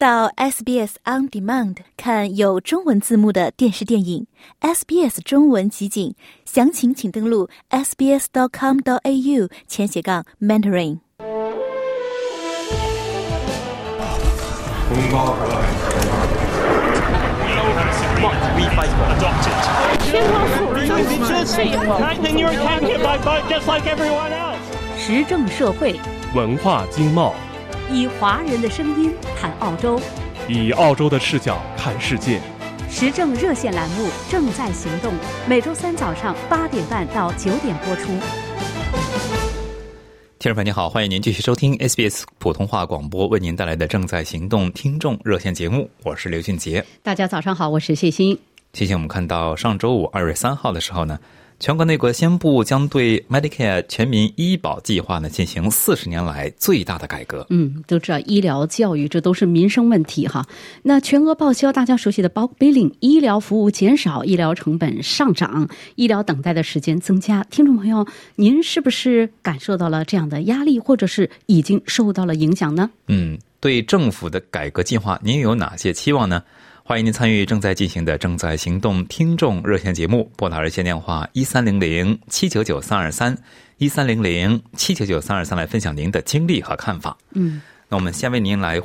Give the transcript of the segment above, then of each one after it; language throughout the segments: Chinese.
到 SBS On Demand 看有中文字幕的电视电影，SBS 中文集锦，详情请登录 sbs.com.au 前斜杠 mentoring。时政社会，文化经贸，以华人的声音谈澳洲，以澳洲的视角看世界。时政热线栏目正在行动，每周三早上八点半到九点播出。听众朋友您好，欢迎您继续收听 SBS 普通话广播为您带来的正在行动听众热线节目，我是刘俊杰。大家早上好，我是谢欣。提醒我们看到上周五二月三号的时候呢。全国内阁宣布将对 Medicare 全民医保计划呢进行四十年来最大的改革。嗯，都知道医疗、教育这都是民生问题哈。那全额报销，大家熟悉的 bulk billing，医疗服务减少，医疗成本上涨，医疗等待的时间增加。听众朋友，您是不是感受到了这样的压力，或者是已经受到了影响呢？嗯，对政府的改革计划，您有哪些期望呢？欢迎您参与正在进行的正在行动听众热线节目，拨打热线电话一三零零七九九三二三一三零零七九九三二三来分享您的经历和看法。嗯，那我们先为您来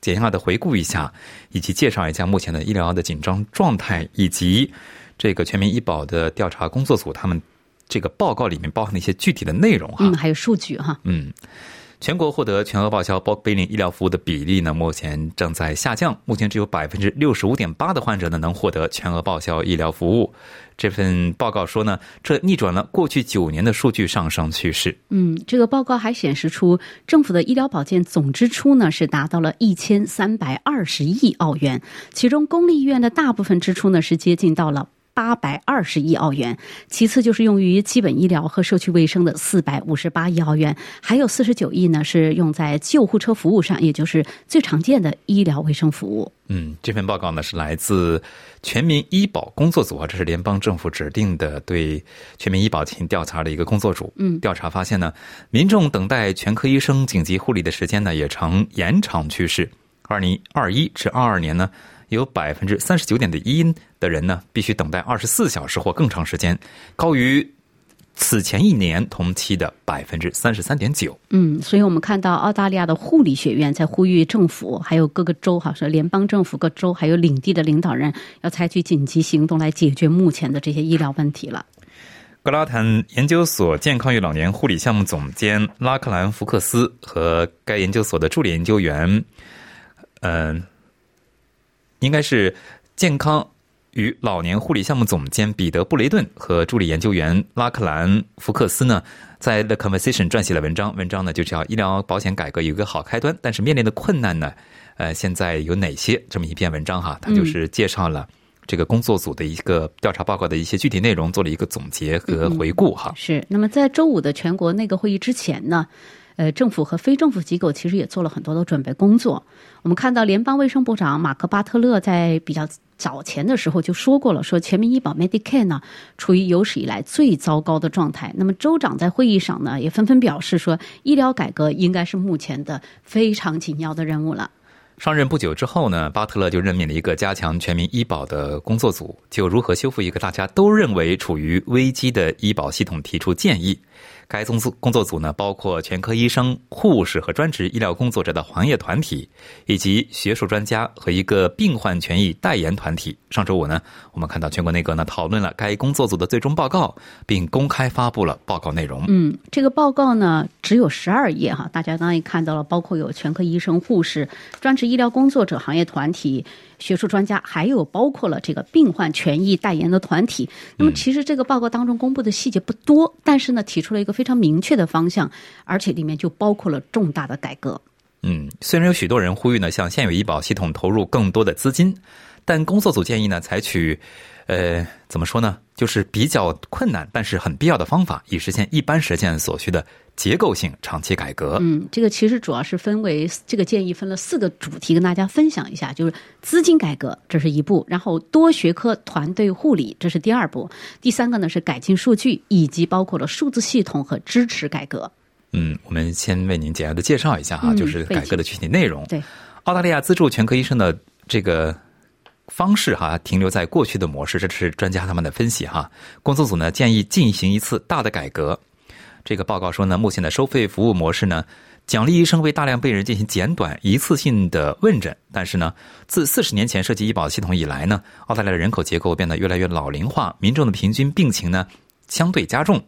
简要的回顾一下，以及介绍一下目前的医疗的紧张状态，以及这个全民医保的调查工作组他们这个报告里面包含的一些具体的内容哈。嗯，还有数据哈。嗯。全国获得全额报销 bulk billing 医疗服务的比例呢，目前正在下降。目前只有百分之六十五点八的患者呢能获得全额报销医疗服务。这份报告说呢，这逆转了过去九年的数据上升趋势。嗯，这个报告还显示出政府的医疗保健总支出呢是达到了一千三百二十亿澳元，其中公立医院的大部分支出呢是接近到了。八百二十亿澳元，其次就是用于基本医疗和社区卫生的四百五十八亿澳元，还有四十九亿呢是用在救护车服务上，也就是最常见的医疗卫生服务。嗯，这份报告呢是来自全民医保工作组啊，这是联邦政府指定的对全民医保进行调查的一个工作组。嗯，调查发现呢，民众等待全科医生紧急护理的时间呢也呈延长趋势。二零二一至二二年呢。有百分之三十九点的一的人呢，必须等待二十四小时或更长时间，高于此前一年同期的百分之三十三点九。嗯，所以我们看到澳大利亚的护理学院在呼吁政府，还有各个州哈，说联邦政府、各州还有领地的领导人要采取紧急行动来解决目前的这些医疗问题了。格拉坦研究所健康与老年护理项目总监拉克兰·福克斯和该研究所的助理研究员，嗯。应该是健康与老年护理项目总监彼得·布雷顿和助理研究员拉克兰·福克斯呢，在《The Conversation》撰写了文章。文章呢就叫“医疗保险改革有一个好开端”，但是面临的困难呢，呃，现在有哪些？这么一篇文章哈，它就是介绍了这个工作组的一个调查报告的一些具体内容，做了一个总结和回顾哈。是。那么在周五的全国内阁会议之前呢？呃，政府和非政府机构其实也做了很多的准备工作。我们看到，联邦卫生部长马克巴特勒在比较早前的时候就说过了，说全民医保 Medicare 呢处于有史以来最糟糕的状态。那么州长在会议上呢也纷纷表示说，医疗改革应该是目前的非常紧要的任务了。上任不久之后呢，巴特勒就任命了一个加强全民医保的工作组，就如何修复一个大家都认为处于危机的医保系统提出建议。该工作工作组呢，包括全科医生、护士和专职医疗工作者的行业团体，以及学术专家和一个病患权益代言团体。上周五呢，我们看到全国内阁呢讨论了该工作组的最终报告，并公开发布了报告内容。嗯，这个报告呢只有十二页哈，大家刚刚也看到了，包括有全科医生、护士、专职医疗工作者行业团体。学术专家，还有包括了这个病患权益代言的团体。那么，其实这个报告当中公布的细节不多，但是呢，提出了一个非常明确的方向，而且里面就包括了重大的改革。嗯，虽然有许多人呼吁呢，向现有医保系统投入更多的资金，但工作组建议呢，采取。呃，怎么说呢？就是比较困难，但是很必要的方法，以实现一般实现所需的结构性长期改革。嗯，这个其实主要是分为这个建议分了四个主题，跟大家分享一下。就是资金改革，这是一步；然后多学科团队护理，这是第二步；第三个呢是改进数据，以及包括了数字系统和支持改革。嗯，我们先为您简要的介绍一下哈，就是改革的具体内容。对。澳大利亚资助全科医生的这个方式哈，停留在过去的模式，这是专家他们的分析哈。工作组呢建议进行一次大的改革。这个报告说呢，目前的收费服务模式呢，奖励医生为大量病人进行简短一次性的问诊。但是呢，自四十年前设计医保系统以来呢，澳大利亚的人口结构变得越来越老龄化，民众的平均病情呢相对加重，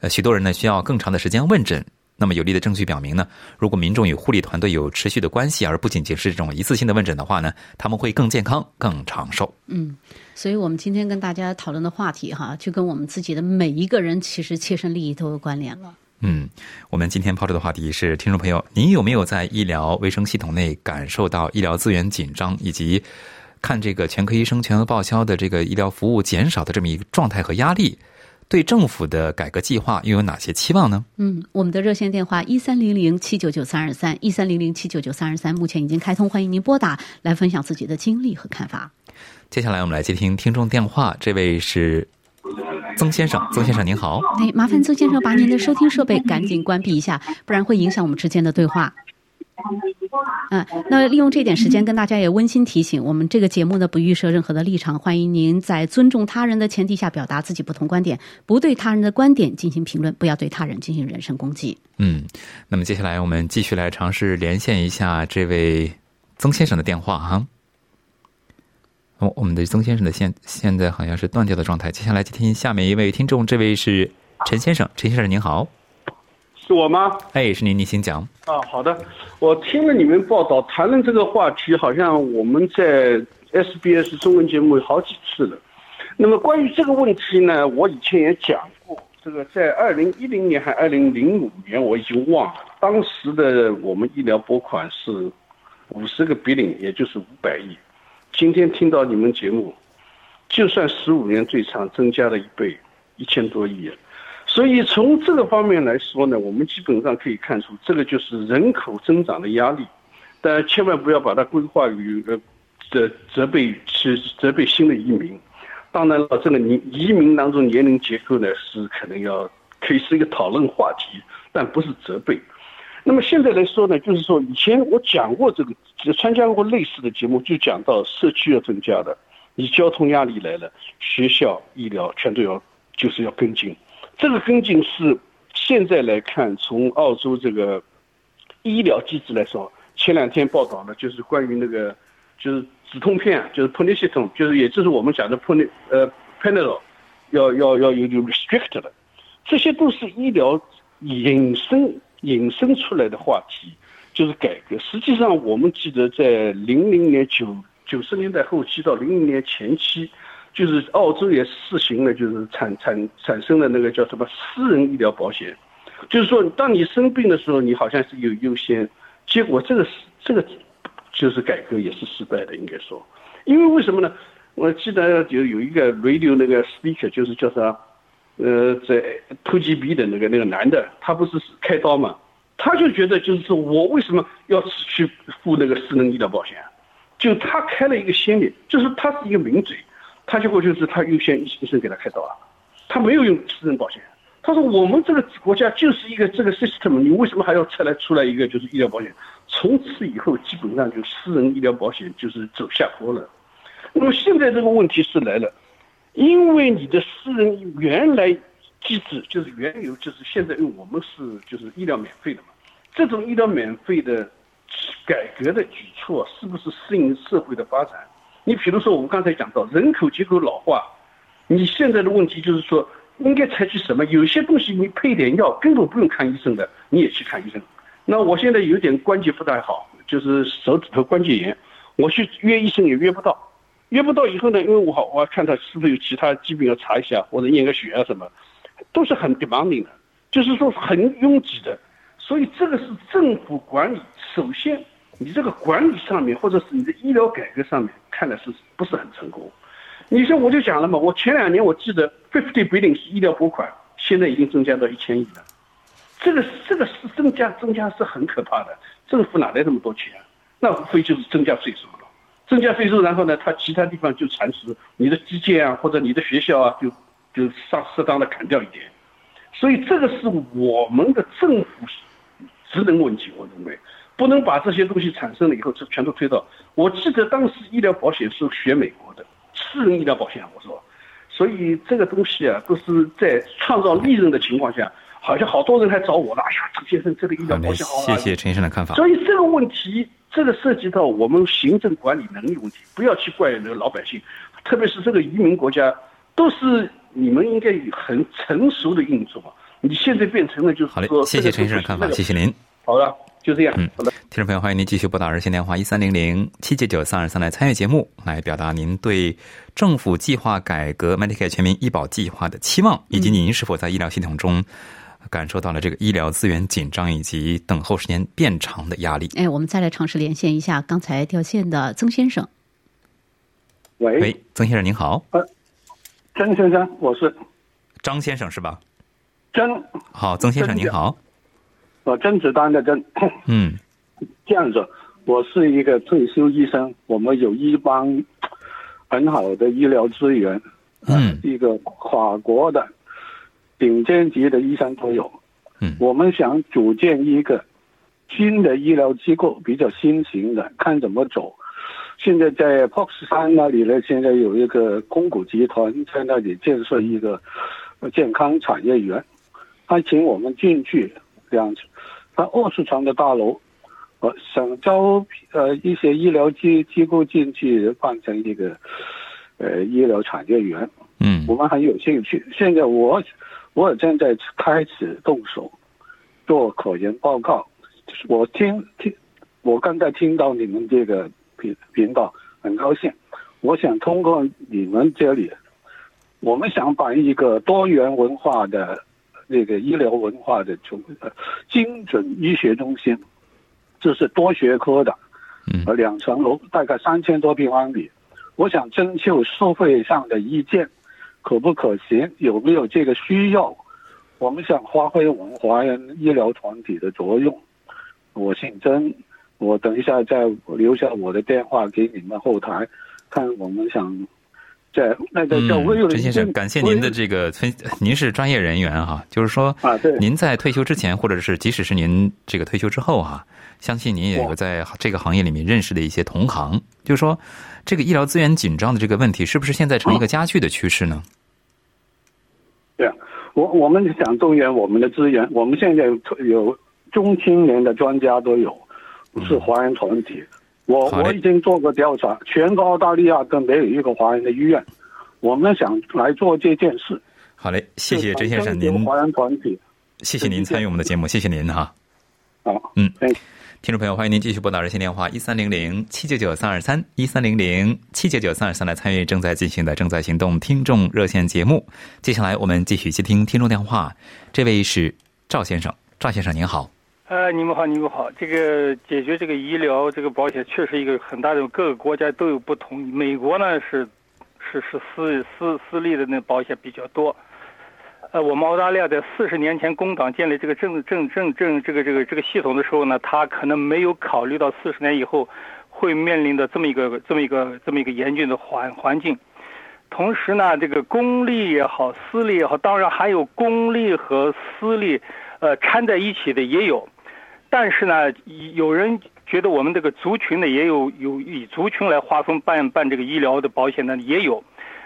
呃，许多人呢需要更长的时间问诊。那么有力的证据表明呢，如果民众与护理团队有持续的关系，而不仅仅是这种一次性的问诊的话呢，他们会更健康、更长寿。嗯，所以我们今天跟大家讨论的话题哈，就跟我们自己的每一个人其实切身利益都有关联了。嗯，我们今天抛出的话题是：听众朋友，您有没有在医疗卫生系统内感受到医疗资源紧张，以及看这个全科医生全额报销的这个医疗服务减少的这么一个状态和压力？对政府的改革计划又有哪些期望呢？嗯，我们的热线电话一三零零七九九三二三一三零零七九九三二三目前已经开通，欢迎您拨打来分享自己的经历和看法。接下来我们来接听听众电话，这位是曾先生，曾先生您好。哎，麻烦曾先生把您的收听设备赶紧关闭一下，不然会影响我们之间的对话。嗯，那利用这点时间跟大家也温馨提醒，我们这个节目呢不预设任何的立场，欢迎您在尊重他人的前提下表达自己不同观点，不对他人的观点进行评论，不要对他人进行人身攻击。嗯，那么接下来我们继续来尝试连线一下这位曾先生的电话哈。哦，我们的曾先生的线现在好像是断掉的状态，接下来接听下面一位听众，这位是陈先生，陈先生您好。是我吗？哎，是您，您先讲。啊，好的。我听了你们报道，谈论这个话题，好像我们在 SBS 中文节目有好几次了。那么关于这个问题呢，我以前也讲过。这个在二零一零年还二零零五年，我已经忘了。当时的我们医疗拨款是五十个 billion，也就是五百亿。今天听到你们节目，就算十五年最长，增加了一倍，一千多亿。所以从这个方面来说呢，我们基本上可以看出，这个就是人口增长的压力，但千万不要把它规划于呃责责备是责备新的移民。当然了，这个移移民当中年龄结构呢是可能要可以是一个讨论话题，但不是责备。那么现在来说呢，就是说以前我讲过这个，参加过类似的节目，就讲到社区要增加的，你交通压力来了，学校、医疗全都要就是要跟进。这个跟进是现在来看，从澳洲这个医疗机制来说，前两天报道呢，就是关于那个就是止痛片，就是 p o n i 系统，就是也就是我们讲的 p o n 呃 Painal，要要要有有 restrict 的，这些都是医疗引申引申出来的话题，就是改革。实际上，我们记得在零零年九九十年代后期到零零年前期。就是澳洲也试行了，就是产产产生了那个叫什么私人医疗保险，就是说当你生病的时候，你好像是有优先，结果这个是这个就是改革也是失败的，应该说，因为为什么呢？我记得就有一个 radio 那个 speaker，就是叫啥，呃，在突击鼻的那个那个男的，他不是开刀嘛，他就觉得就是说我为什么要去付那个私人医疗保险？就他开了一个先例，就是他是一个名嘴。他结果就是他优先医生给他开刀啊，他没有用私人保险。他说我们这个国家就是一个这个 system，你为什么还要出来出来一个就是医疗保险？从此以后基本上就私人医疗保险就是走下坡了。那么现在这个问题是来了，因为你的私人原来机制就是原有就是现在因为我们是就是医疗免费的嘛，这种医疗免费的改革的举措是不是适应社会的发展？你比如说，我们刚才讲到人口结构老化，你现在的问题就是说，应该采取什么？有些东西你配点药根本不用看医生的，你也去看医生。那我现在有点关节不太好，就是手指头关节炎，我去约医生也约不到，约不到以后呢，因为我好我要看他是不是有其他疾病要查一下，或者验个血啊什么，都是很 demanding 的，就是说很拥挤的，所以这个是政府管理首先。你这个管理上面，或者是你的医疗改革上面，看来是不是很成功？你说我就讲了嘛，我前两年我记得 fifty billion 是医疗拨款，现在已经增加到一千亿了。这个这个是增加增加是很可怕的，政府哪来这么多钱？那无非就是增加税收了，增加税收，然后呢，他其他地方就蚕食你的基建啊，或者你的学校啊，就就上适当的砍掉一点。所以这个是我们的政府职能问题，我认为。不能把这些东西产生了以后，这全都推到。我记得当时医疗保险是学美国的私人医疗保险，我说，所以这个东西啊，都是在创造利润的情况下，好像好多人还找我了。哎呀，陈先生，这个医疗保险好，谢谢陈先生的看法。所以这个问题，这个涉及到我们行政管理能力问题，不要去怪那个老百姓，特别是这个移民国家，都是你们应该很成熟的运作。你现在变成了就是好嘞，谢谢陈先生的看法，谢谢您。好了，就这样。嗯，好的。听众朋友，欢迎您继续拨打热线电话一三零零七九九三二三来参与节目，来表达您对政府计划改革 Medicare 全民医保计划的期望，以及您是否在医疗系统中感受到了这个医疗资源紧张以及等候时间变长的压力。哎，我们再来尝试连线一下刚才掉线的曾先生。喂，喂，曾先生您好。呃，曾先生，我是张先生是吧？曾。好，曾先生您好。我甄子丹的甄。嗯。这样子，我是一个退休医生，我们有一帮很好的医疗资源，嗯，一个跨国的顶尖级的医生都有，嗯，我们想组建一个新的医疗机构，比较新型的，看怎么走。现在在 POX 山那里呢，现在有一个空谷集团在那里建设一个健康产业园，他请我们进去这样子，那二十层的大楼。我想招呃一些医疗机机构进去换成一个呃医疗产业园，嗯，我们很有兴趣。现在我我正在开始动手做科研报告。我听听，我刚才听到你们这个频频道，很高兴。我想通过你们这里，我们想把一个多元文化的那个医疗文化的中精准医学中心。这是多学科的，呃，两层楼，大概三千多平方米。我想征求社会上的意见，可不可行？有没有这个需要？我们想发挥我们华人医疗团体的作用。我姓曾，我等一下再留下我的电话给你们后台，看我们想。在那个叫微陈先生，感谢您的这个分，您是专业人员哈，就是说啊，对，您在退休之前，或者是即使是您这个退休之后哈，相信您也有在这个行业里面认识的一些同行，就是说这个医疗资源紧张的这个问题，是不是现在成一个加剧的趋势呢？对啊，我我们想动员我们的资源，我们现在有中青年的专家都有，是华人团体。我我已经做过调查，全个澳大利亚都没有一个华人的医院。我们想来做这件事。好嘞，谢谢甄先生，您华人团体，谢谢您参与我们的节目，谢谢您哈。好，嗯，听众朋友，欢迎您继续拨打热线电话一三零零七九九三二三一三零零七九九三二三来参与正在进行的正在行动听众热线节目。接下来我们继续接听听众电话，这位是赵先生，赵先生您好。呃，你们好，你们好。这个解决这个医疗这个保险，确实一个很大的，各个国家都有不同。美国呢是是是私私私立的那保险比较多。呃，我们澳大利亚在四十年前工党建立这个政政政政这个这个这个系统的时候呢，他可能没有考虑到四十年以后会面临的这么一个这么一个这么一个严峻的环环境。同时呢，这个公立也好，私立也好，当然还有公立和私立呃掺在一起的也有。但是呢，有人觉得我们这个族群呢，也有有以族群来划分办办这个医疗的保险呢，也有。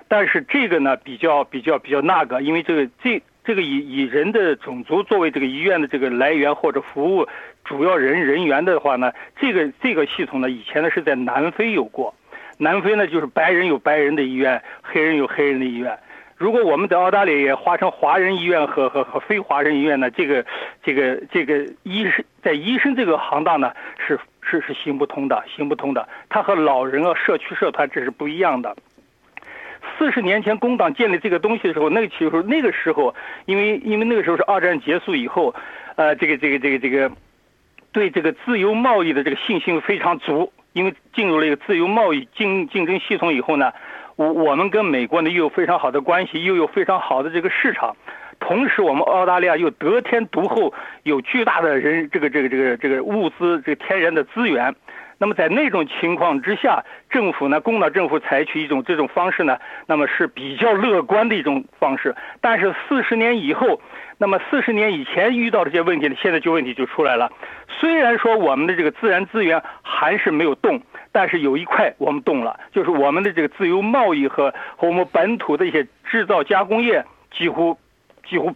但是这个呢，比较比较比较那个，因为这个这这个以以人的种族作为这个医院的这个来源或者服务主要人人员的话呢，这个这个系统呢，以前呢是在南非有过。南非呢就是白人有白人的医院，黑人有黑人的医院。如果我们在澳大利亚划成华人医院和和和非华人医院呢，这个这个这个医生在医生这个行当呢是是是行不通的，行不通的。他和老人啊、社区社团这是不一样的。四十年前工党建立这个东西的时候，那个时候那个时候，因为因为那个时候是二战结束以后，呃，这个这个这个这个对这个自由贸易的这个信心非常足，因为进入了一个自由贸易竞竞争系统以后呢。我我们跟美国呢又有非常好的关系，又有非常好的这个市场，同时我们澳大利亚又得天独厚，有巨大的人这个这个这个这个物资这个天然的资源。那么在那种情况之下，政府呢，工党政府采取一种这种方式呢，那么是比较乐观的一种方式。但是四十年以后，那么四十年以前遇到这些问题呢，现在就问题就出来了。虽然说我们的这个自然资源还是没有动，但是有一块我们动了，就是我们的这个自由贸易和和我们本土的一些制造加工业几乎几乎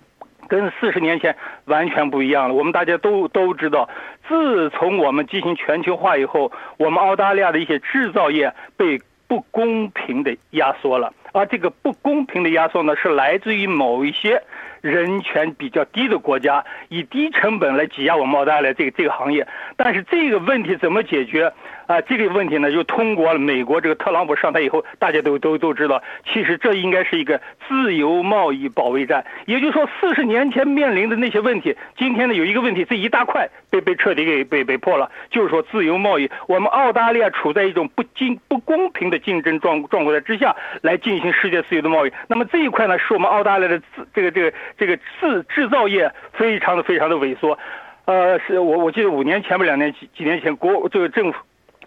跟四十年前完全不一样了。我们大家都都知道，自从我们进行全球化以后，我们澳大利亚的一些制造业被不公平的压缩了，而这个不公平的压缩呢，是来自于某一些人权比较低的国家，以低成本来挤压我们澳大利亚这个这个行业。但是这个问题怎么解决？啊，这个问题呢，就通过了美国这个特朗普上台以后，大家都都都知道，其实这应该是一个自由贸易保卫战。也就是说，四十年前面临的那些问题，今天呢有一个问题，这一大块被被彻底给被被破了，就是说自由贸易。我们澳大利亚处在一种不竞不公平的竞争状状况之下来进行世界自由的贸易。那么这一块呢，是我们澳大利亚的自这个这个这个制制造业非常的非常的萎缩。呃，是我我记得五年前吧，两年几几年前国这个政府。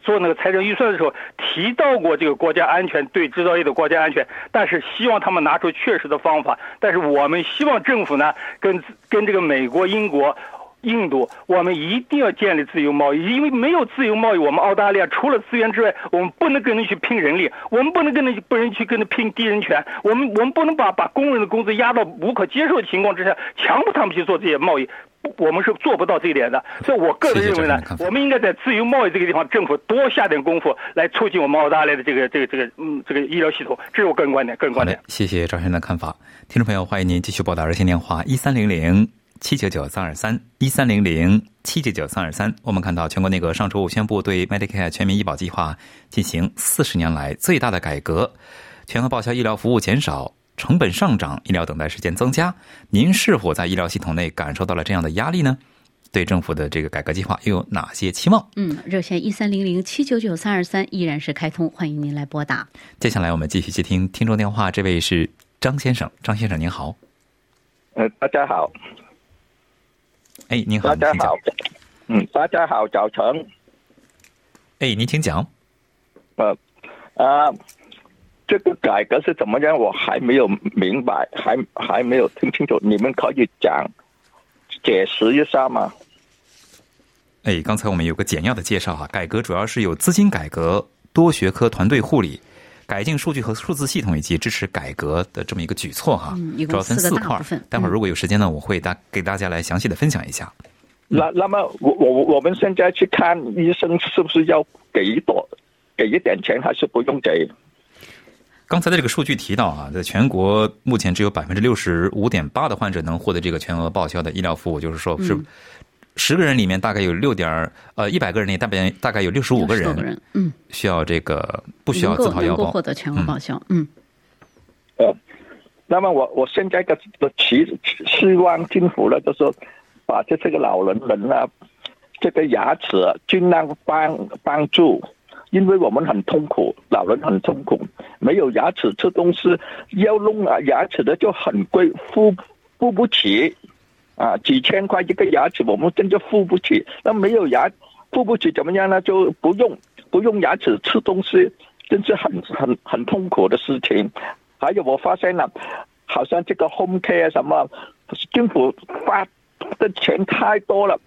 做那个财政预算的时候提到过这个国家安全对制造业的国家安全，但是希望他们拿出确实的方法。但是我们希望政府呢，跟跟这个美国、英国。印度，我们一定要建立自由贸易，因为没有自由贸易，我们澳大利亚除了资源之外，我们不能跟人去拼人力，我们不能跟人不能去跟人拼低人权，我们我们不能把把工人的工资压到无可接受的情况之下，强迫他们去做这些贸易，我们是做不到这一点的。所以我个人认为呢，我们应该在自由贸易这个地方，政府多下点功夫，来促进我们澳大利亚的这个这个这个嗯这个医疗系统，这是我个人观点，个人观点。谢谢张先生的看法，听众朋友，欢迎您继续拨打热线电话一三零零。七九九三二三一三零零七九九三二三，我们看到全国内阁上周五宣布对 Medicare 全民医保计划进行四十年来最大的改革，全额报销医疗服务减少，成本上涨，医疗等待时间增加。您是否在医疗系统内感受到了这样的压力呢？对政府的这个改革计划又有哪些期望？嗯，热线一三零零七九九三二三依然是开通，欢迎您来拨打。接下来我们继续接听听众电话，这位是张先生，张先生您好。呃，大家好。哎，您好，大家好，嗯，大家好，早晨。哎，您请讲。呃，啊，这个改革是怎么样？我还没有明白，还还没有听清楚。你们可以讲解释一下吗？哎，刚才我们有个简要的介绍哈，改革主要是有资金改革、多学科团队护理、改进数据和数字系统以及支持改革的这么一个举措哈，主要分四块。待会儿如果有时间呢，我会大给大家来详细的分享一下。那那么我我我们现在去看医生，是不是要给多给一点钱，还是不用给？刚才的这个数据提到啊，在全国目前只有百分之六十五点八的患者能获得这个全额报销的医疗服务，就是说是。十个人里面大概有六点呃一百个人里大概大概有六十五个人，嗯，需要这个不需要自掏腰包获得全额报销，嗯。呃，那么我我现在的的期希望政府呢，就是把这这个老人人啊，这个牙齿尽量帮帮助，因为我们很痛苦，老人很痛苦，没有牙齿吃东西，要弄啊牙齿的就很贵，付付不起。啊，几千块一个牙齿，我们真的付不起。那没有牙，付不起怎么样呢？就不用不用牙齿吃东西，真是很很很痛苦的事情。还有我发现了，好像这个 home care 什么，政府发的钱太多了，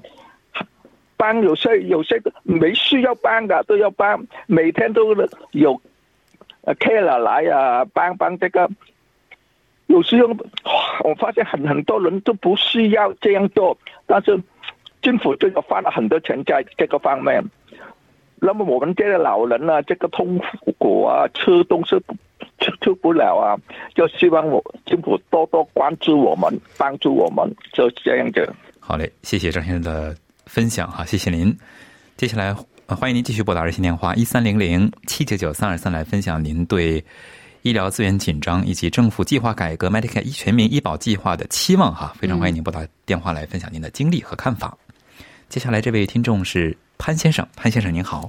帮有些有些没需要帮的都要帮，每天都有 care 来啊，帮帮这个。有时候我发现很很多人都不需要这样做，但是政府就要花了很多钱在这个方面。那么我们这些老人啊，这个痛苦啊，吃东西吃吃不了啊，就希望我政府多多关注我们，帮助我们，就这样子。好嘞，谢谢张先生的分享哈，谢谢您。接下来欢迎您继续拨打热线电话一三零零七九九三二三来分享您对。医疗资源紧张以及政府计划改革 Medicare 全民医保计划的期望哈，非常欢迎您拨打电话来分享您的经历和看法。接下来这位听众是潘先生，潘先生您好。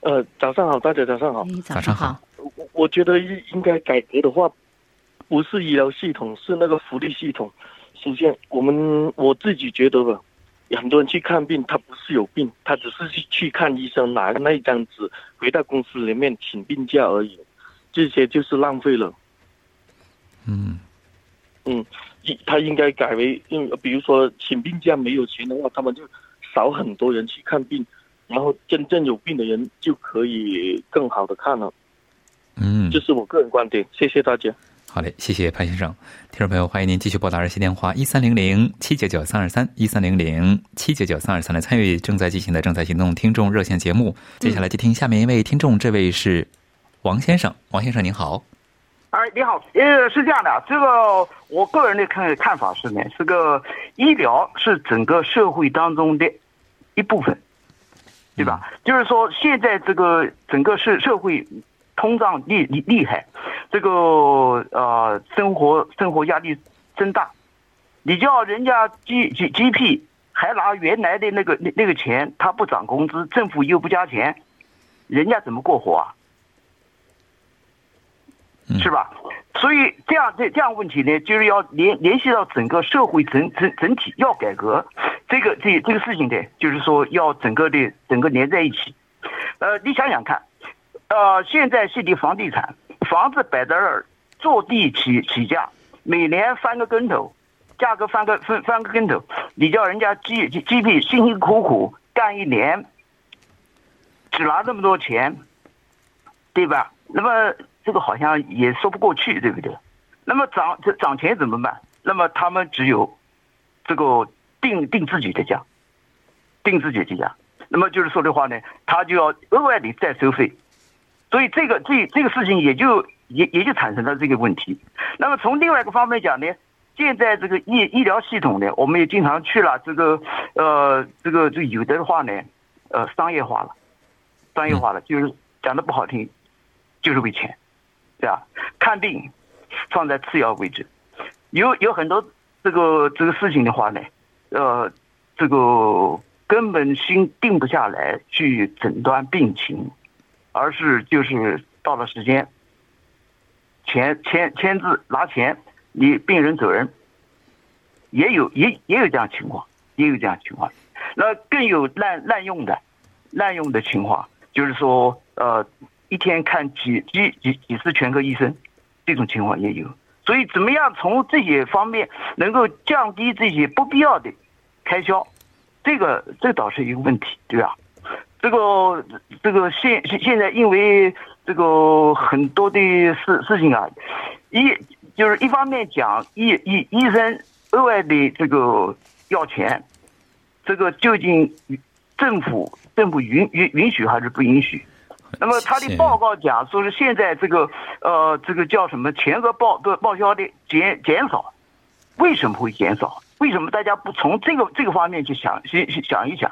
呃，早上好，大家早上好，早上好。我我觉得应应该改革的话，不是医疗系统，是那个福利系统。首先，我们我自己觉得吧，很多人去看病，他不是有病，他只是去去看医生，拿那一张纸回到公司里面请病假而已。这些就是浪费了。嗯，嗯，他应该改为，嗯，比如说请病假没有钱的话，他们就少很多人去看病，然后真正有病的人就可以更好的看了。嗯，这是我个人观点。谢谢大家。好嘞，谢谢潘先生。听众朋友，欢迎您继续拨打热线电话一三零零七九九三二三一三零零七九九三二三来参与正在进行的正在行动听众热线节目。接下来接听下面一位听众，这位是王先生。王先生您好，哎，你好，呃，是这样的，这个我个人的看看法是呢，这个医疗是整个社会当中的一部分，对吧？就是说，现在这个整个社社会通胀厉厉厉害，这个呃生活生活压力增大，你叫人家 G G G P 还拿原来的那个那那个钱，他不涨工资，政府又不加钱，人家怎么过活啊？是吧？所以这样这这样问题呢，就是要联联系到整个社会整整整体要改革，这个这这个事情呢，就是说要整个的整个连在一起。呃，你想想看，呃，现在是的房地产，房子摆在那儿，坐地起起价，每年翻个跟头，价格翻个翻翻个跟头，你叫人家 G G G P 辛辛苦苦干一年，只拿这么多钱，对吧？那么。这个好像也说不过去，对不对？那么涨这涨钱怎么办？那么他们只有这个定定自己的价，定自己的价。那么就是说的话呢，他就要额外的再收费。所以这个这这个事情也就也也就产生了这个问题。那么从另外一个方面讲呢，现在这个医医疗系统呢，我们也经常去了，这个呃这个就有的话呢，呃商业化了，商业化了，就是讲的不好听，就是为钱。对吧？看病放在次要位置，有有很多这个这个事情的话呢，呃，这个根本心定不下来去诊断病情，而是就是到了时间，签签签字拿钱，你病人走人，也有也也有这样情况，也有这样情况，那更有滥滥用的，滥用的情况，就是说呃。一天看几几几几次全科医生，这种情况也有。所以，怎么样从这些方面能够降低这些不必要的开销？这个这倒是一个问题，对吧？这个这个现现现在因为这个很多的事事情啊，一就是一方面讲医医医生额外的这个要钱，这个究竟政府政府允允允许还是不允许？那么他的报告讲说是现在这个呃这个叫什么全额报的报销的减减少，为什么会减少？为什么大家不从这个这个方面去想去想一想？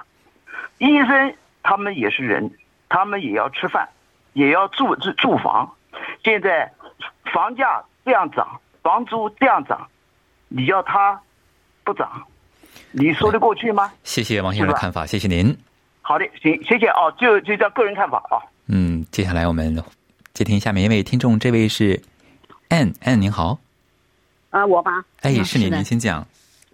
医生他们也是人，他们也要吃饭，也要住住住房。现在房价这样涨，房租这样涨，你要他不涨，你说得过去吗？谢谢王先生的看法，谢谢您。好的，行，谢谢哦，就就叫个人看法啊。嗯，接下来我们接听下面一位听众，这位是 Ann，Ann 您好。啊，我吧。哎，是你，您先讲。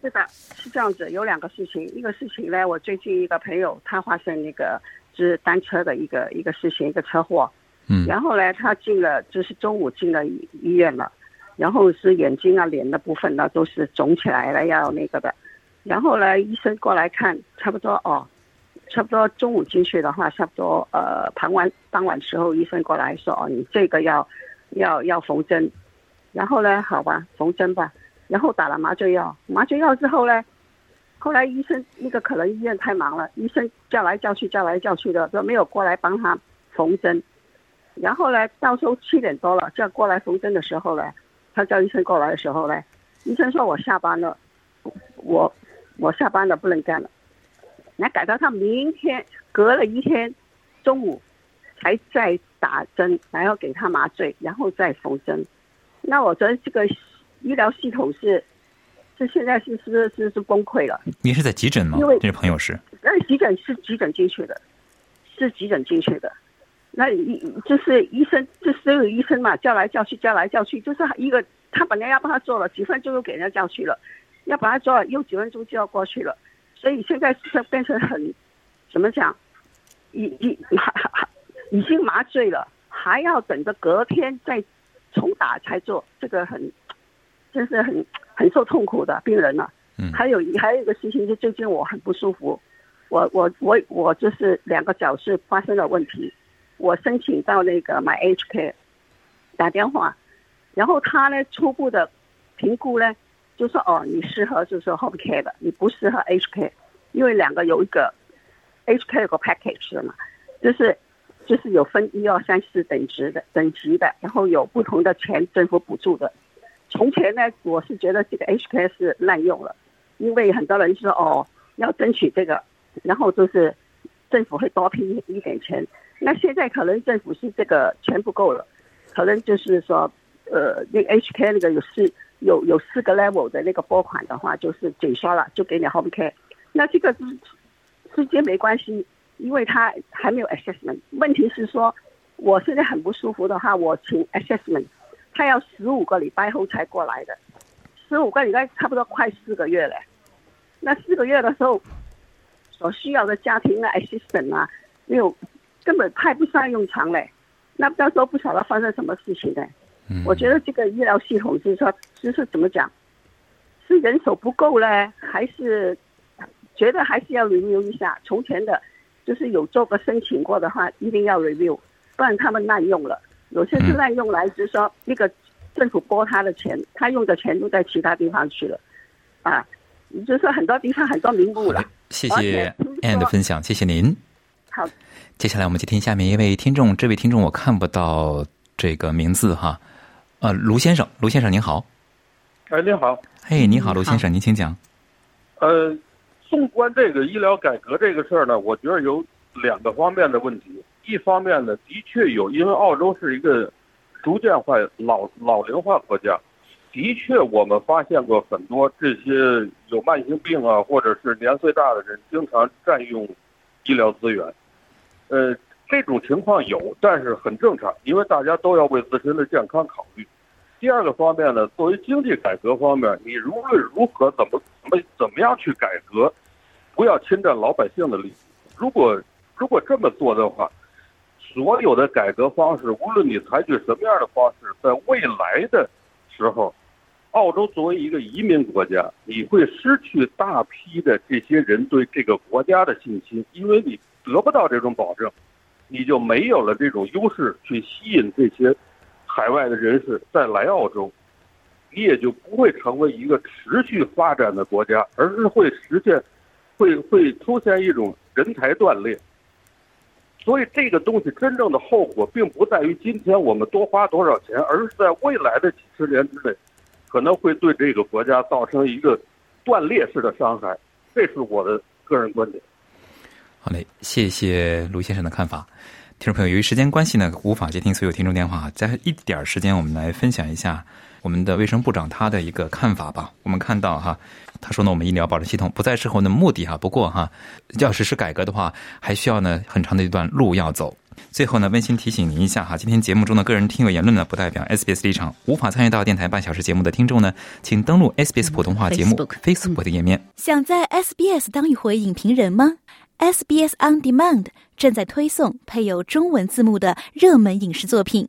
是的，是这样子，有两个事情。一个事情呢，我最近一个朋友他发生那个就是单车的一个一个事情，一个车祸。嗯。然后呢，他进了，就是中午进了医院了，然后是眼睛啊、脸的部分呢都是肿起来了，要那个的。然后呢，医生过来看，差不多哦。差不多中午进去的话，差不多呃，傍晚傍晚时候，医生过来说：“哦，你这个要要要缝针。”然后呢，好吧，缝针吧。然后打了麻醉药，麻醉药之后呢，后来医生那个可能医院太忙了，医生叫来叫去，叫来叫去的，都没有过来帮他缝针。然后呢，到时候七点多了，叫过来缝针的时候呢，他叫医生过来的时候呢，医生说我下班了，我我下班了，不能干了。那改到他明天隔了一天，中午才再打针，然后给他麻醉，然后再缝针。那我觉得这个医疗系统是，是现在是是是是崩溃了。你是在急诊吗？因为这朋友是。那急诊是急诊进去的，是急诊进去的。那医就是医生，这所有医生嘛，叫来叫去，叫来叫去，就是一个他本来要帮他做了几分钟又给人家叫去了，要把他做了又几分钟就要过去了。所以现在是变成很，怎么讲？已已还还已经麻醉了，还要等着隔天再重打才做，这个很，真是很很受痛苦的病人了。嗯。还有还有一个事情，就最近我很不舒服，我我我我就是两个脚是发生了问题，我申请到那个 My HK 打电话，然后他呢初步的评估呢就说哦你适合就是 Home Care 的，你不适合 HK，因为两个有一个 HK 有个 package 的嘛，就是就是有分一二三四等级的等级的，然后有不同的钱政府补助的。从前呢，我是觉得这个 HK 是滥用了，因为很多人说哦要争取这个，然后就是政府会多批一点钱。那现在可能政府是这个钱不够了，可能就是说呃那个 HK 那个有四有有四个 level 的那个拨款的话，就是紧缩了，就给你 Home Care。那这个是时间没关系，因为他还没有 assessment。问题是说我现在很不舒服的话，我请 assessment。他要十五个礼拜后才过来的，十五个礼拜差不多快四个月了。那四个月的时候，所需要的家庭的、assistant 啊，没有根本派不上用场嘞。那到时候不晓得发生什么事情呢？我觉得这个医疗系统就是说，就是怎么讲，是人手不够嘞，还是觉得还是要 review 一下？从前的，就是有做过申请过的话，一定要 review，不然他们滥用了。有些是在用来，就是说那个政府拨他的钱，他用的钱都在其他地方去了，啊，就是说很多地方很多名目了。谢谢 Anne 的分享，谢谢您。好，接下来我们接听下面一位听众，这位听众我看不到这个名字哈，呃，卢先生，卢先生您好。哎，您好。嘿，你好，卢先生，您请讲。呃，纵观这个医疗改革这个事儿呢，我觉得有两个方面的问题。一方面呢，的确有，因为澳洲是一个逐渐化老老龄化国家，的确我们发现过很多这些有慢性病啊，或者是年岁大的人经常占用医疗资源。呃，这种情况有，但是很正常，因为大家都要为自身的健康考虑。第二个方面呢，作为经济改革方面，你无论如何怎么怎么怎么样去改革，不要侵占老百姓的利益。如果如果这么做的话，所有的改革方式，无论你采取什么样的方式，在未来的时候，澳洲作为一个移民国家，你会失去大批的这些人对这个国家的信心，因为你得不到这种保证，你就没有了这种优势去吸引这些海外的人士再来澳洲，你也就不会成为一个持续发展的国家，而是会实现，会会出现一种人才断裂。所以这个东西真正的后果，并不在于今天我们多花多少钱，而是在未来的几十年之内，可能会对这个国家造成一个断裂式的伤害。这是我的个人观点。好嘞，谢谢卢先生的看法。听众朋友，由于时间关系呢，无法接听所有听众电话，在一点时间，我们来分享一下我们的卫生部长他的一个看法吧。我们看到哈。他说呢，我们医疗保障系统不再适合的目的哈。不过哈，要实施改革的话，还需要呢很长的一段路要走。最后呢，温馨提醒您一下哈，今天节目中的个人听友言论呢，不代表 SBS 立场。无法参与到电台半小时节目的听众呢，请登录 SBS 普通话节目 Facebook 的页面。想在 SBS 当一回影评人吗？SBS On Demand 正在推送配有中文字幕的热门影视作品。